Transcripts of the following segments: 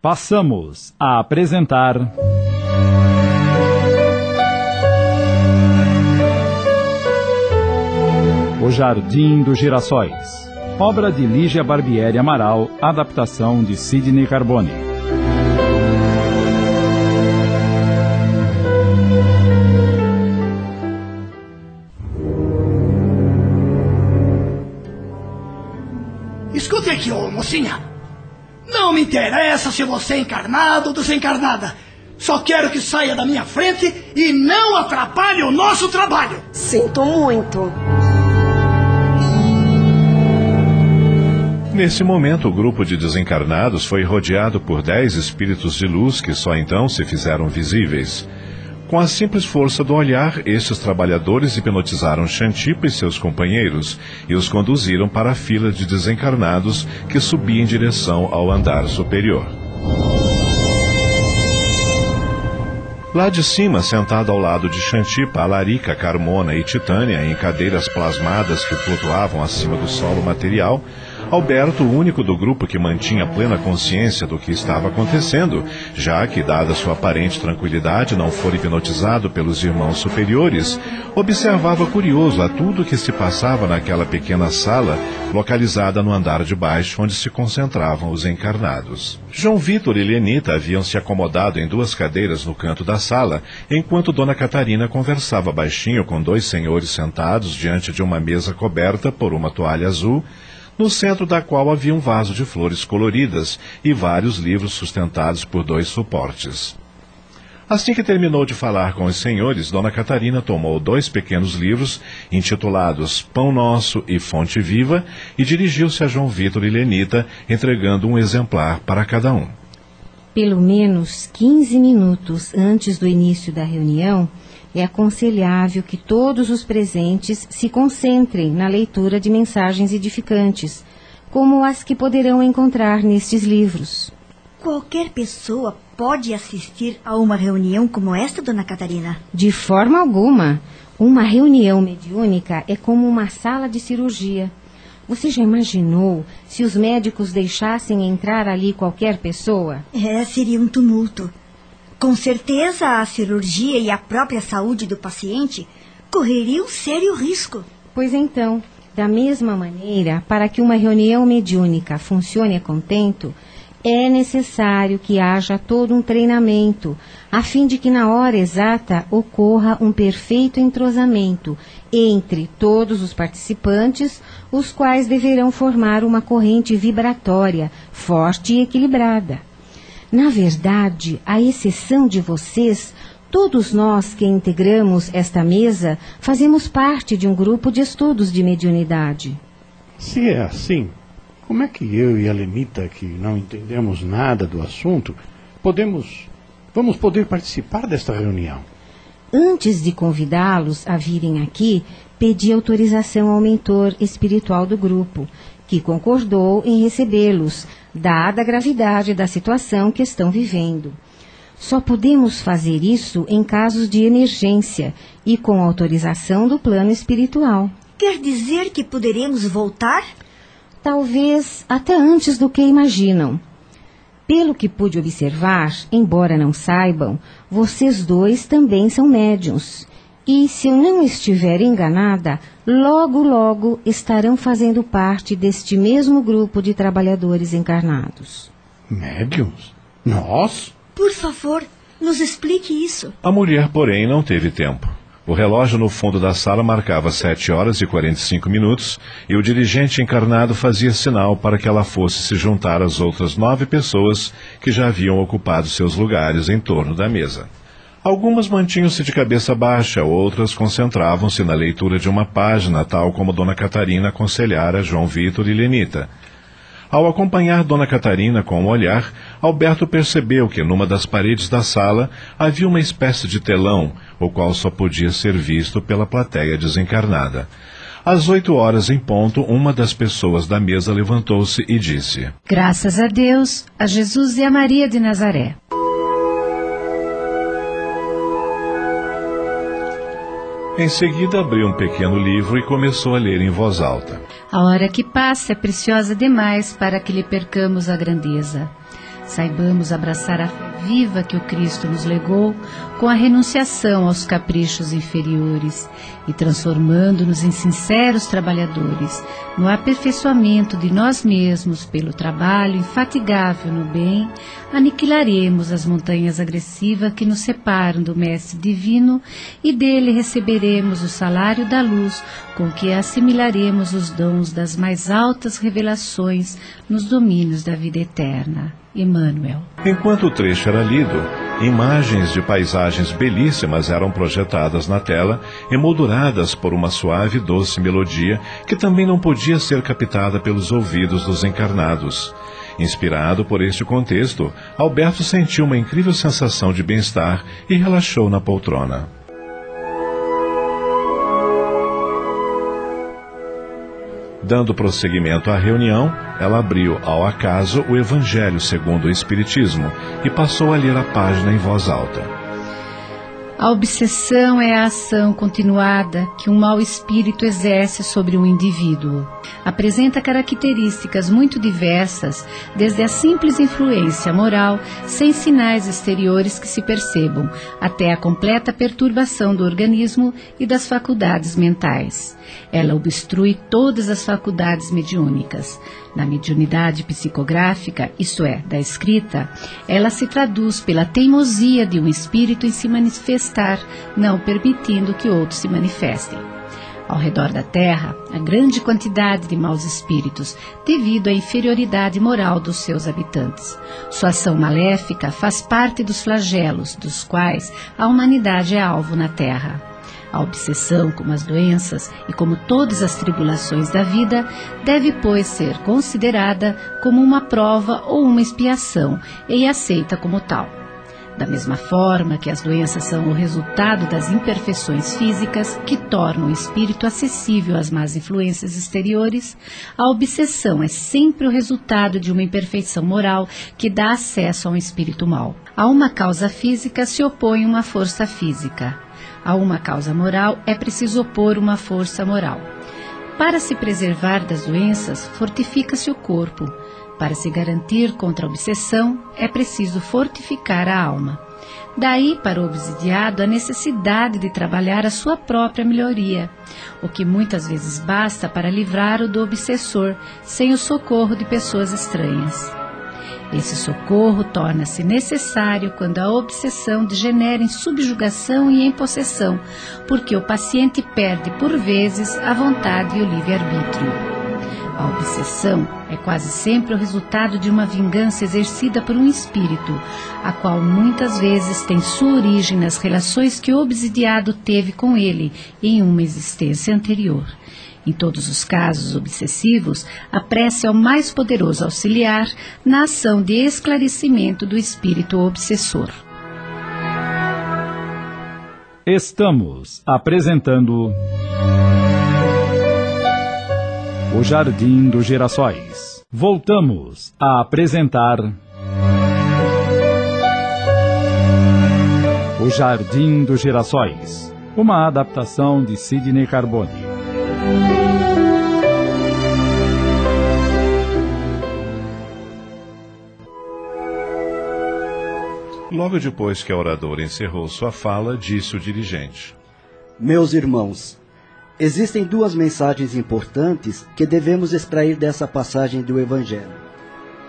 Passamos a apresentar. O Jardim dos Girassóis. Obra de Lígia Barbieri Amaral, adaptação de Sidney Carbone. Escute aqui, ô mocinha. Não me interessa se você é encarnado ou desencarnada. Só quero que saia da minha frente e não atrapalhe o nosso trabalho. Sinto muito. Nesse momento, o grupo de desencarnados foi rodeado por dez espíritos de luz que só então se fizeram visíveis. Com a simples força do olhar, estes trabalhadores hipnotizaram Xantipa e seus companheiros e os conduziram para a fila de desencarnados que subia em direção ao andar superior. Lá de cima, sentado ao lado de Xantipa, Alarica, Carmona e Titânia, em cadeiras plasmadas que flutuavam acima do solo material, Alberto, o único do grupo que mantinha plena consciência do que estava acontecendo, já que, dada sua aparente tranquilidade, não fora hipnotizado pelos irmãos superiores, observava curioso a tudo que se passava naquela pequena sala, localizada no andar de baixo, onde se concentravam os encarnados. João Vitor e Lenita haviam se acomodado em duas cadeiras no canto da sala, enquanto Dona Catarina conversava baixinho com dois senhores sentados diante de uma mesa coberta por uma toalha azul, no centro da qual havia um vaso de flores coloridas e vários livros sustentados por dois suportes. Assim que terminou de falar com os senhores, Dona Catarina tomou dois pequenos livros, intitulados Pão Nosso e Fonte Viva, e dirigiu-se a João Vitor e Lenita, entregando um exemplar para cada um. Pelo menos 15 minutos antes do início da reunião, é aconselhável que todos os presentes se concentrem na leitura de mensagens edificantes, como as que poderão encontrar nestes livros. Qualquer pessoa pode assistir a uma reunião como esta, dona Catarina? De forma alguma. Uma reunião mediúnica é como uma sala de cirurgia. Você já imaginou se os médicos deixassem entrar ali qualquer pessoa? É, seria um tumulto. Com certeza, a cirurgia e a própria saúde do paciente correriam sério risco. Pois então, da mesma maneira, para que uma reunião mediúnica funcione a contento, é necessário que haja todo um treinamento, a fim de que na hora exata ocorra um perfeito entrosamento entre todos os participantes, os quais deverão formar uma corrente vibratória forte e equilibrada. Na verdade, à exceção de vocês, todos nós que integramos esta mesa fazemos parte de um grupo de estudos de mediunidade. Se é assim, como é que eu e a Lenita, que não entendemos nada do assunto, podemos. vamos poder participar desta reunião? Antes de convidá-los a virem aqui, pedi autorização ao mentor espiritual do grupo, que concordou em recebê-los, dada a gravidade da situação que estão vivendo. Só podemos fazer isso em casos de emergência e com autorização do plano espiritual. Quer dizer que poderemos voltar? Talvez até antes do que imaginam. Pelo que pude observar, embora não saibam, vocês dois também são médiums. E, se eu não estiver enganada, logo, logo estarão fazendo parte deste mesmo grupo de trabalhadores encarnados. Médiums? Nós? Por favor, nos explique isso. A mulher, porém, não teve tempo. O relógio no fundo da sala marcava 7 horas e 45 minutos e o dirigente encarnado fazia sinal para que ela fosse se juntar às outras nove pessoas que já haviam ocupado seus lugares em torno da mesa. Algumas mantinham-se de cabeça baixa, outras concentravam-se na leitura de uma página, tal como Dona Catarina aconselhara João Vitor e Lenita. Ao acompanhar Dona Catarina com o um olhar, Alberto percebeu que numa das paredes da sala havia uma espécie de telão, o qual só podia ser visto pela plateia desencarnada. Às oito horas em ponto, uma das pessoas da mesa levantou-se e disse: Graças a Deus, a Jesus e a Maria de Nazaré. Em seguida, abriu um pequeno livro e começou a ler em voz alta. A hora que passa é preciosa demais para que lhe percamos a grandeza. Saibamos abraçar a fé viva que o Cristo nos legou com a renunciação aos caprichos inferiores e transformando-nos em sinceros trabalhadores, no aperfeiçoamento de nós mesmos pelo trabalho infatigável no bem, aniquilaremos as montanhas agressivas que nos separam do Mestre Divino e dele receberemos o salário da luz com que assimilaremos os dons das mais altas revelações nos domínios da vida eterna. Emmanuel. Enquanto o trecho era lido, imagens de paisagens belíssimas eram projetadas na tela, emolduradas por uma suave e doce melodia que também não podia ser captada pelos ouvidos dos encarnados. Inspirado por este contexto, Alberto sentiu uma incrível sensação de bem-estar e relaxou na poltrona. Dando prosseguimento à reunião, ela abriu ao acaso o Evangelho segundo o Espiritismo e passou a ler a página em voz alta. A obsessão é a ação continuada que um mau espírito exerce sobre um indivíduo. Apresenta características muito diversas, desde a simples influência moral, sem sinais exteriores que se percebam, até a completa perturbação do organismo e das faculdades mentais. Ela obstrui todas as faculdades mediúnicas. Na mediunidade psicográfica, isto é, da escrita, ela se traduz pela teimosia de um espírito em se manifestar, não permitindo que outros se manifestem. Ao redor da Terra, a grande quantidade de maus espíritos, devido à inferioridade moral dos seus habitantes. Sua ação maléfica faz parte dos flagelos dos quais a humanidade é alvo na Terra. A obsessão, como as doenças e como todas as tribulações da vida, deve, pois, ser considerada como uma prova ou uma expiação e aceita como tal. Da mesma forma que as doenças são o resultado das imperfeições físicas que tornam o espírito acessível às más influências exteriores, a obsessão é sempre o resultado de uma imperfeição moral que dá acesso a um espírito mau. A uma causa física se opõe uma força física. A uma causa moral é preciso opor uma força moral. Para se preservar das doenças, fortifica-se o corpo. Para se garantir contra a obsessão, é preciso fortificar a alma. Daí, para o obsidiado, a necessidade de trabalhar a sua própria melhoria, o que muitas vezes basta para livrar-o do obsessor, sem o socorro de pessoas estranhas. Esse socorro torna-se necessário quando a obsessão degenera em subjugação e em possessão, porque o paciente perde por vezes a vontade e o livre-arbítrio. A obsessão é quase sempre o resultado de uma vingança exercida por um espírito, a qual muitas vezes tem sua origem nas relações que o obsidiado teve com ele em uma existência anterior. Em todos os casos obsessivos, a prece é o mais poderoso auxiliar na ação de esclarecimento do espírito obsessor. Estamos apresentando. O Jardim dos Girassóis. Voltamos a apresentar. O Jardim dos Girassóis. Uma adaptação de Sidney Carbone. Logo depois que a oradora encerrou sua fala, disse o dirigente: Meus irmãos, existem duas mensagens importantes que devemos extrair dessa passagem do Evangelho.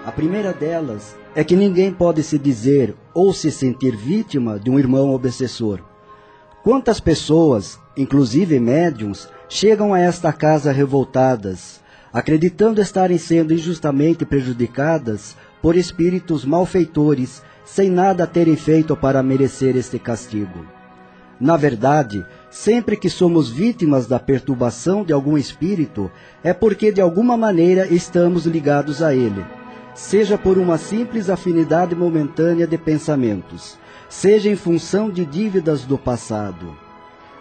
A primeira delas é que ninguém pode se dizer ou se sentir vítima de um irmão obsessor. Quantas pessoas, inclusive médiums, chegam a esta casa revoltadas, acreditando estarem sendo injustamente prejudicadas por espíritos malfeitores sem nada terem feito para merecer este castigo. Na verdade, sempre que somos vítimas da perturbação de algum espírito, é porque de alguma maneira estamos ligados a ele, seja por uma simples afinidade momentânea de pensamentos, seja em função de dívidas do passado.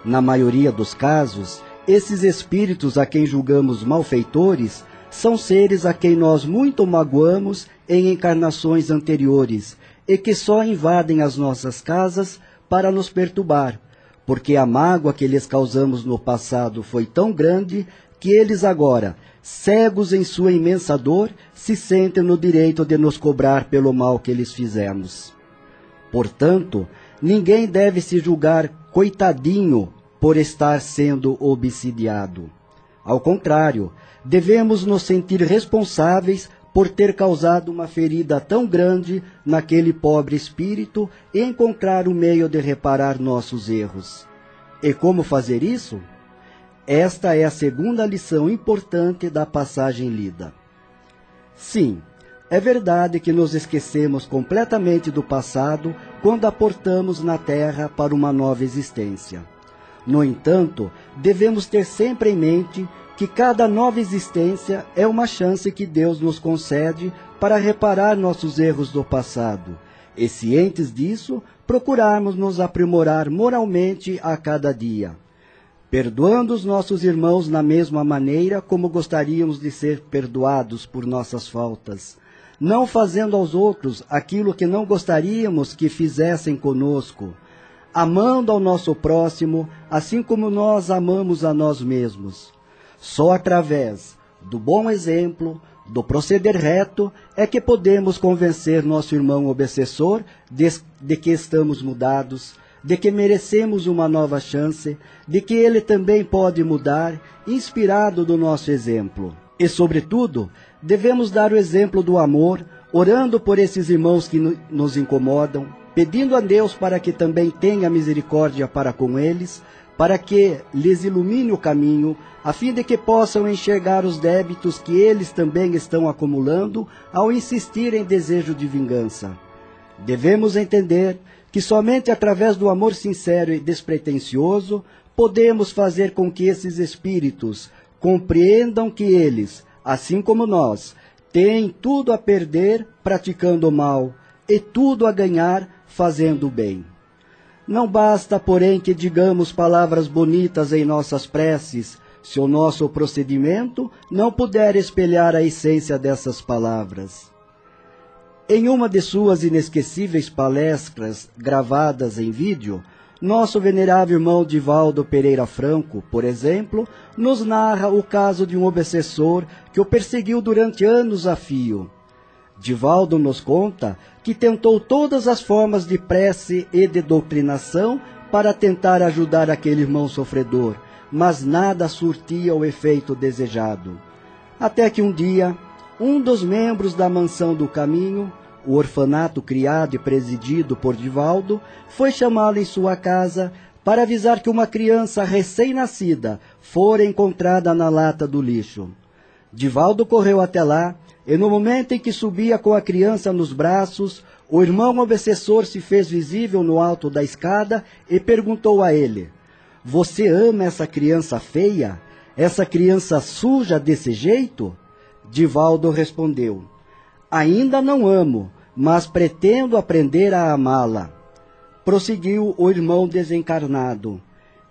Na maioria dos casos, esses espíritos a quem julgamos malfeitores são seres a quem nós muito magoamos em encarnações anteriores e que só invadem as nossas casas para nos perturbar, porque a mágoa que lhes causamos no passado foi tão grande que eles agora, cegos em sua imensa dor, se sentem no direito de nos cobrar pelo mal que lhes fizemos. Portanto, ninguém deve se julgar coitadinho por estar sendo obsidiado. Ao contrário, devemos nos sentir responsáveis por ter causado uma ferida tão grande naquele pobre espírito e encontrar o meio de reparar nossos erros. E como fazer isso? Esta é a segunda lição importante da passagem lida. Sim, é verdade que nos esquecemos completamente do passado quando aportamos na Terra para uma nova existência. No entanto, devemos ter sempre em mente que cada nova existência é uma chance que Deus nos concede para reparar nossos erros do passado, e cientes disso, procurarmos nos aprimorar moralmente a cada dia. Perdoando os nossos irmãos na mesma maneira como gostaríamos de ser perdoados por nossas faltas, não fazendo aos outros aquilo que não gostaríamos que fizessem conosco, amando ao nosso próximo assim como nós amamos a nós mesmos. Só através do bom exemplo, do proceder reto, é que podemos convencer nosso irmão obsessor de, de que estamos mudados de que merecemos uma nova chance, de que ele também pode mudar, inspirado do nosso exemplo. E, sobretudo, devemos dar o exemplo do amor, orando por esses irmãos que nos incomodam, pedindo a Deus para que também tenha misericórdia para com eles, para que lhes ilumine o caminho, a fim de que possam enxergar os débitos que eles também estão acumulando ao insistir em desejo de vingança. Devemos entender que somente através do amor sincero e despretensioso podemos fazer com que esses espíritos compreendam que eles, assim como nós, têm tudo a perder praticando o mal e tudo a ganhar fazendo o bem. Não basta, porém, que digamos palavras bonitas em nossas preces, se o nosso procedimento não puder espelhar a essência dessas palavras. Em uma de suas inesquecíveis palestras gravadas em vídeo, nosso venerável irmão Divaldo Pereira Franco, por exemplo, nos narra o caso de um obsessor que o perseguiu durante anos a fio. Divaldo nos conta que tentou todas as formas de prece e de doutrinação para tentar ajudar aquele irmão sofredor, mas nada surtia o efeito desejado. Até que um dia, um dos membros da mansão do caminho, o orfanato criado e presidido por Divaldo, foi chamá-lo em sua casa para avisar que uma criança recém-nascida fora encontrada na lata do lixo. Divaldo correu até lá e no momento em que subia com a criança nos braços, o irmão obsessor se fez visível no alto da escada e perguntou a ele: Você ama essa criança feia? Essa criança suja desse jeito? Divaldo respondeu: Ainda não amo, mas pretendo aprender a amá-la. Prosseguiu o irmão desencarnado.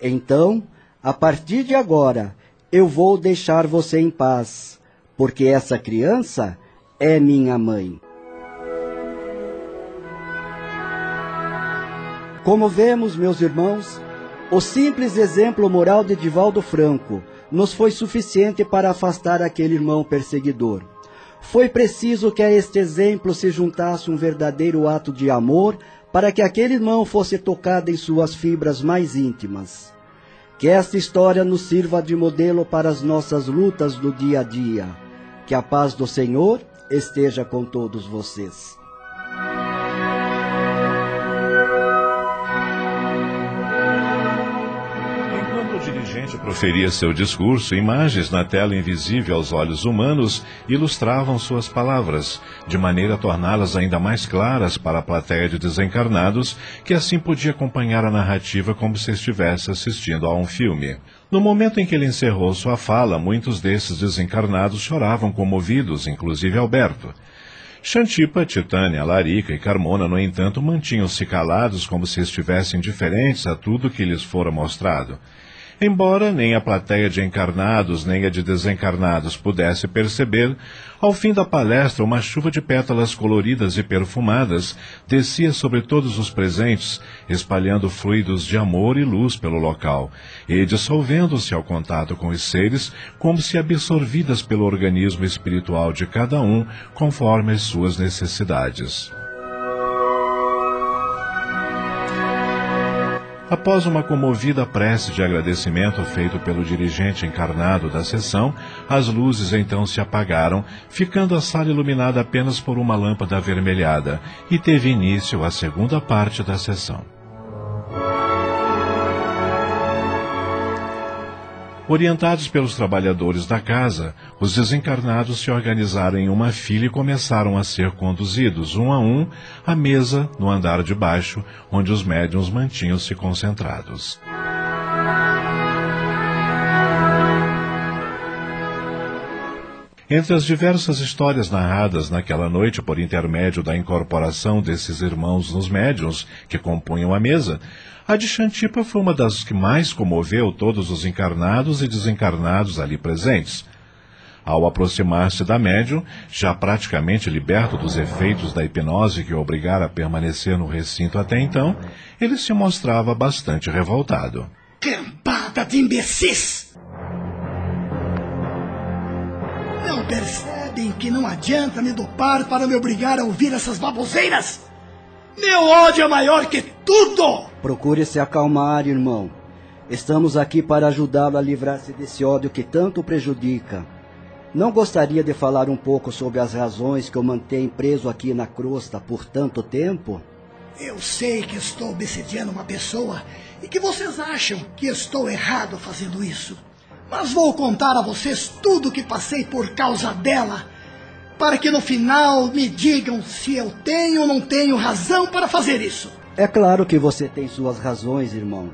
Então, a partir de agora, eu vou deixar você em paz, porque essa criança é minha mãe. Como vemos, meus irmãos, o simples exemplo moral de Divaldo Franco nos foi suficiente para afastar aquele irmão perseguidor. Foi preciso que a este exemplo se juntasse um verdadeiro ato de amor para que aquele irmão fosse tocado em suas fibras mais íntimas. Que esta história nos sirva de modelo para as nossas lutas do dia a dia. Que a paz do Senhor esteja com todos vocês. dirigente proferia seu discurso, imagens na tela invisível aos olhos humanos ilustravam suas palavras, de maneira a torná-las ainda mais claras para a plateia de desencarnados, que assim podia acompanhar a narrativa como se estivesse assistindo a um filme. No momento em que ele encerrou sua fala, muitos desses desencarnados choravam comovidos, inclusive Alberto. Xantipa, Titânia, Larica e Carmona, no entanto, mantinham-se calados como se estivessem indiferentes a tudo que lhes fora mostrado. Embora nem a plateia de encarnados nem a de desencarnados pudesse perceber, ao fim da palestra uma chuva de pétalas coloridas e perfumadas descia sobre todos os presentes, espalhando fluidos de amor e luz pelo local, e dissolvendo-se ao contato com os seres, como se absorvidas pelo organismo espiritual de cada um, conforme as suas necessidades. Após uma comovida prece de agradecimento feito pelo dirigente encarnado da sessão, as luzes então se apagaram, ficando a sala iluminada apenas por uma lâmpada avermelhada, e teve início a segunda parte da sessão. Orientados pelos trabalhadores da casa, os desencarnados se organizaram em uma fila e começaram a ser conduzidos, um a um, à mesa no andar de baixo, onde os médiums mantinham-se concentrados. Entre as diversas histórias narradas naquela noite por intermédio da incorporação desses irmãos nos médiuns que compunham a mesa, a de Xantipa foi uma das que mais comoveu todos os encarnados e desencarnados ali presentes. Ao aproximar-se da médium, já praticamente liberto dos efeitos da hipnose que o obrigara a permanecer no recinto até então, ele se mostrava bastante revoltado. Cambada de imbecis! Percebem que não adianta me dopar para me obrigar a ouvir essas baboseiras? Meu ódio é maior que tudo! Procure se acalmar, irmão. Estamos aqui para ajudá-lo a livrar-se desse ódio que tanto prejudica. Não gostaria de falar um pouco sobre as razões que o mantém preso aqui na crosta por tanto tempo? Eu sei que estou obsediando uma pessoa e que vocês acham que estou errado fazendo isso. Mas vou contar a vocês tudo o que passei por causa dela, para que no final me digam se eu tenho ou não tenho razão para fazer isso. É claro que você tem suas razões, irmão.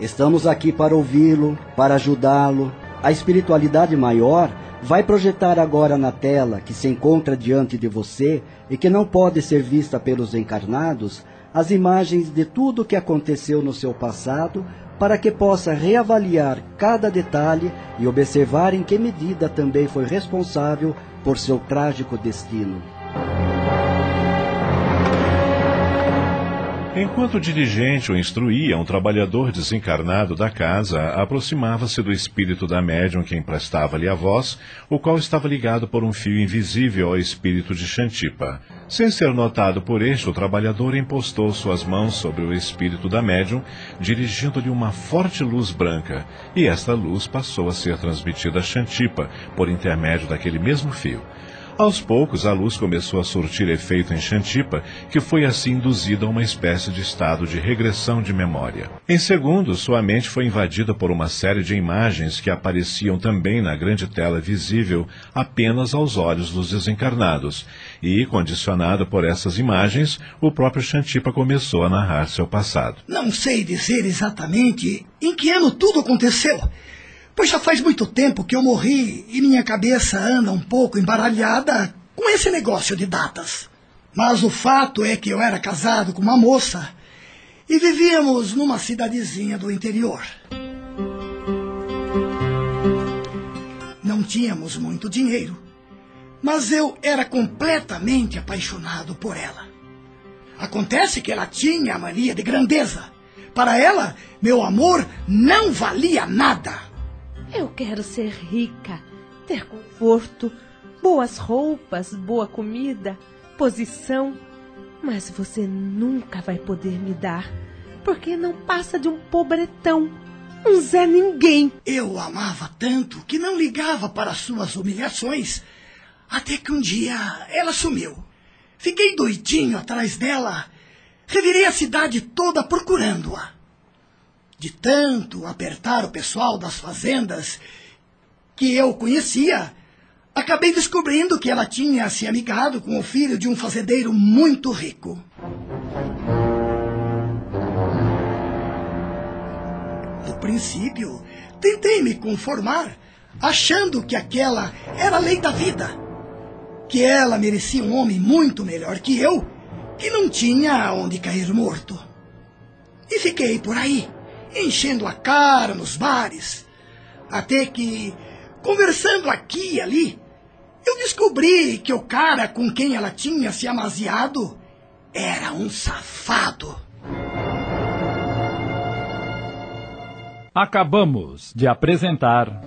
Estamos aqui para ouvi-lo, para ajudá-lo. A espiritualidade maior vai projetar agora na tela que se encontra diante de você e que não pode ser vista pelos encarnados as imagens de tudo o que aconteceu no seu passado para que possa reavaliar cada detalhe e observar em que medida também foi responsável por seu trágico destino. Enquanto o dirigente o instruía, um trabalhador desencarnado da casa aproximava-se do espírito da médium que emprestava-lhe a voz, o qual estava ligado por um fio invisível ao espírito de Xantipa. Sem ser notado por este, o trabalhador impostou suas mãos sobre o espírito da médium, dirigindo-lhe uma forte luz branca, e esta luz passou a ser transmitida a Xantipa por intermédio daquele mesmo fio. Aos poucos, a luz começou a surtir efeito em Xantipa, que foi assim induzida a uma espécie de estado de regressão de memória. Em segundos, sua mente foi invadida por uma série de imagens que apareciam também na grande tela visível apenas aos olhos dos desencarnados, e, condicionado por essas imagens, o próprio Xantipa começou a narrar seu passado. Não sei dizer exatamente em que ano tudo aconteceu. Pois já faz muito tempo que eu morri e minha cabeça anda um pouco embaralhada com esse negócio de datas. Mas o fato é que eu era casado com uma moça e vivíamos numa cidadezinha do interior. Não tínhamos muito dinheiro, mas eu era completamente apaixonado por ela. Acontece que ela tinha a mania de grandeza. Para ela, meu amor não valia nada. Eu quero ser rica, ter conforto, boas roupas, boa comida, posição. Mas você nunca vai poder me dar, porque não passa de um pobretão, um Zé Ninguém. Eu amava tanto que não ligava para suas humilhações, até que um dia ela sumiu. Fiquei doidinho atrás dela, revirei a cidade toda procurando-a. De tanto apertar o pessoal das fazendas que eu conhecia, acabei descobrindo que ela tinha se amigado com o filho de um fazendeiro muito rico. No princípio, tentei me conformar, achando que aquela era a lei da vida. Que ela merecia um homem muito melhor que eu, que não tinha onde cair morto. E fiquei por aí enchendo a cara nos bares. Até que, conversando aqui e ali, eu descobri que o cara com quem ela tinha se amaziado era um safado. Acabamos de apresentar.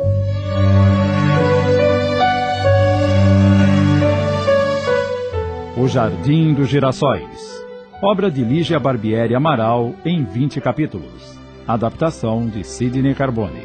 O Jardim dos Girassóis. Obra de Lígia Barbieri Amaral em 20 capítulos. Adaptação de Sidney Carbone.